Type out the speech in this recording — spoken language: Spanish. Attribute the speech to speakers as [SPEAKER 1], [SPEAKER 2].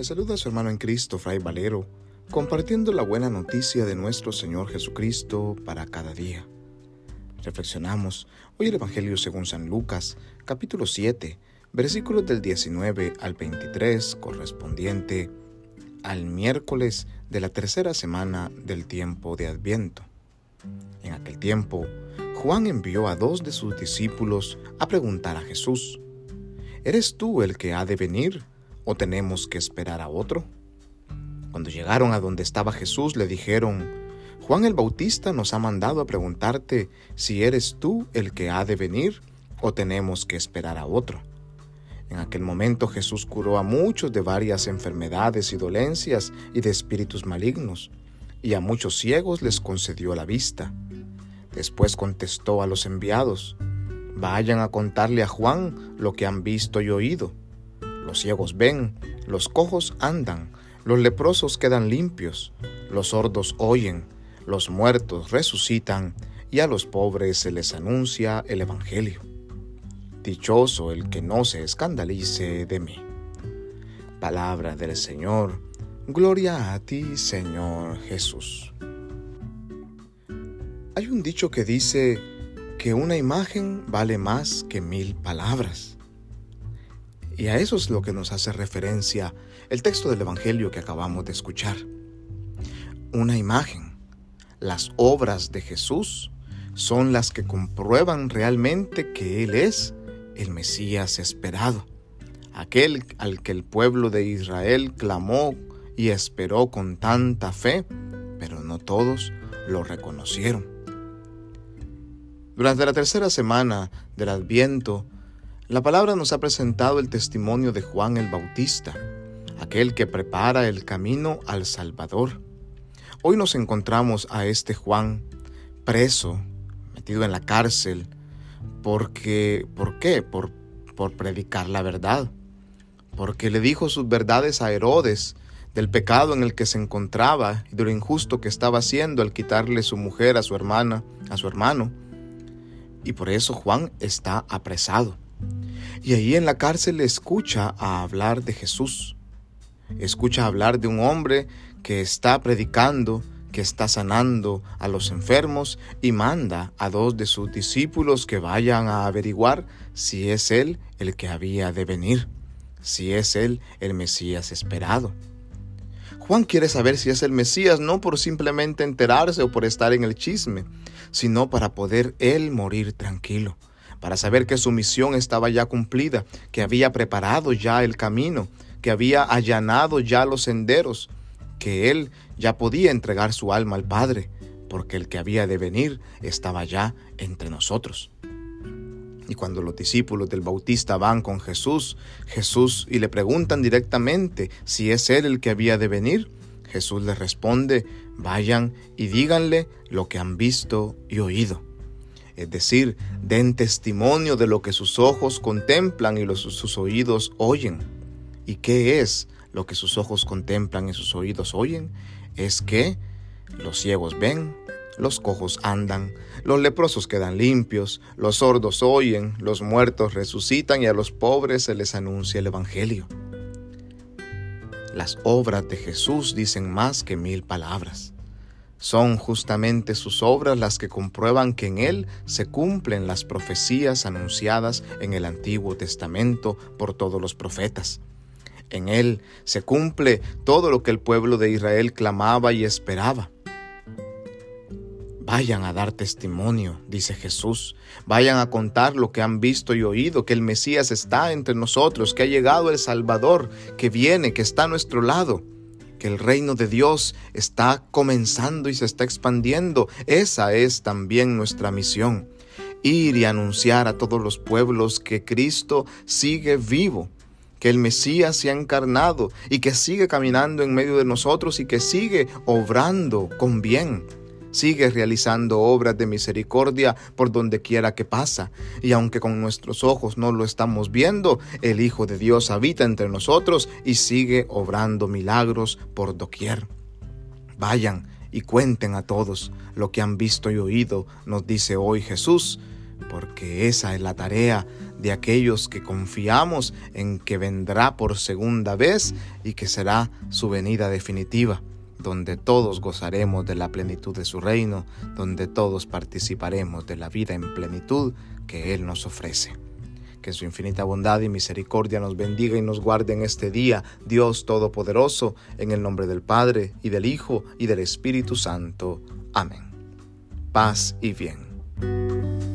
[SPEAKER 1] Le saluda a su hermano en Cristo, Fray Valero, compartiendo la buena noticia de nuestro Señor Jesucristo para cada día. Reflexionamos hoy el Evangelio según San Lucas, capítulo 7, versículos del 19 al 23, correspondiente al miércoles de la tercera semana del tiempo de Adviento. En aquel tiempo, Juan envió a dos de sus discípulos a preguntar a Jesús, ¿Eres tú el que ha de venir o tenemos que esperar a otro? Cuando llegaron a donde estaba Jesús, le dijeron, Juan el Bautista nos ha mandado a preguntarte si eres tú el que ha de venir o tenemos que esperar a otro. En aquel momento Jesús curó a muchos de varias enfermedades y dolencias y de espíritus malignos, y a muchos ciegos les concedió la vista. Después contestó a los enviados, Vayan a contarle a Juan lo que han visto y oído. Los ciegos ven, los cojos andan, los leprosos quedan limpios, los sordos oyen, los muertos resucitan y a los pobres se les anuncia el Evangelio. Dichoso el que no se escandalice de mí. Palabra del Señor, gloria a ti Señor Jesús. Hay un dicho que dice, que una imagen vale más que mil palabras. Y a eso es lo que nos hace referencia el texto del Evangelio que acabamos de escuchar. Una imagen. Las obras de Jesús son las que comprueban realmente que Él es el Mesías esperado, aquel al que el pueblo de Israel clamó y esperó con tanta fe, pero no todos lo reconocieron. Durante la tercera semana del Adviento, la palabra nos ha presentado el testimonio de Juan el Bautista, aquel que prepara el camino al Salvador. Hoy nos encontramos a este Juan preso, metido en la cárcel, porque, ¿por qué? Por, por predicar la verdad, porque le dijo sus verdades a Herodes del pecado en el que se encontraba y de lo injusto que estaba haciendo al quitarle su mujer a su hermana, a su hermano y por eso Juan está apresado. Y ahí en la cárcel escucha a hablar de Jesús. Escucha hablar de un hombre que está predicando, que está sanando a los enfermos y manda a dos de sus discípulos que vayan a averiguar si es él el que había de venir, si es él el Mesías esperado. Juan quiere saber si es el Mesías no por simplemente enterarse o por estar en el chisme, sino para poder él morir tranquilo, para saber que su misión estaba ya cumplida, que había preparado ya el camino, que había allanado ya los senderos, que él ya podía entregar su alma al Padre, porque el que había de venir estaba ya entre nosotros. Y cuando los discípulos del Bautista van con Jesús, Jesús y le preguntan directamente si es él el que había de venir, Jesús les responde, vayan y díganle lo que han visto y oído. Es decir, den testimonio de lo que sus ojos contemplan y sus oídos oyen. ¿Y qué es lo que sus ojos contemplan y sus oídos oyen? Es que los ciegos ven, los cojos andan, los leprosos quedan limpios, los sordos oyen, los muertos resucitan y a los pobres se les anuncia el Evangelio. Las obras de Jesús dicen más que mil palabras. Son justamente sus obras las que comprueban que en Él se cumplen las profecías anunciadas en el Antiguo Testamento por todos los profetas. En Él se cumple todo lo que el pueblo de Israel clamaba y esperaba. Vayan a dar testimonio, dice Jesús. Vayan a contar lo que han visto y oído, que el Mesías está entre nosotros, que ha llegado el Salvador, que viene, que está a nuestro lado, que el reino de Dios está comenzando y se está expandiendo. Esa es también nuestra misión. Ir y anunciar a todos los pueblos que Cristo sigue vivo que el Mesías se ha encarnado y que sigue caminando en medio de nosotros y que sigue obrando con bien sigue realizando obras de misericordia por donde quiera que pasa. Y aunque con nuestros ojos no lo estamos viendo, el Hijo de Dios habita entre nosotros y sigue obrando milagros por doquier. Vayan y cuenten a todos lo que han visto y oído, nos dice hoy Jesús, porque esa es la tarea de aquellos que confiamos en que vendrá por segunda vez y que será su venida definitiva, donde todos gozaremos de la plenitud de su reino, donde todos participaremos de la vida en plenitud que Él nos ofrece. Que su infinita bondad y misericordia nos bendiga y nos guarde en este día, Dios Todopoderoso, en el nombre del Padre, y del Hijo, y del Espíritu Santo. Amén. Paz y bien.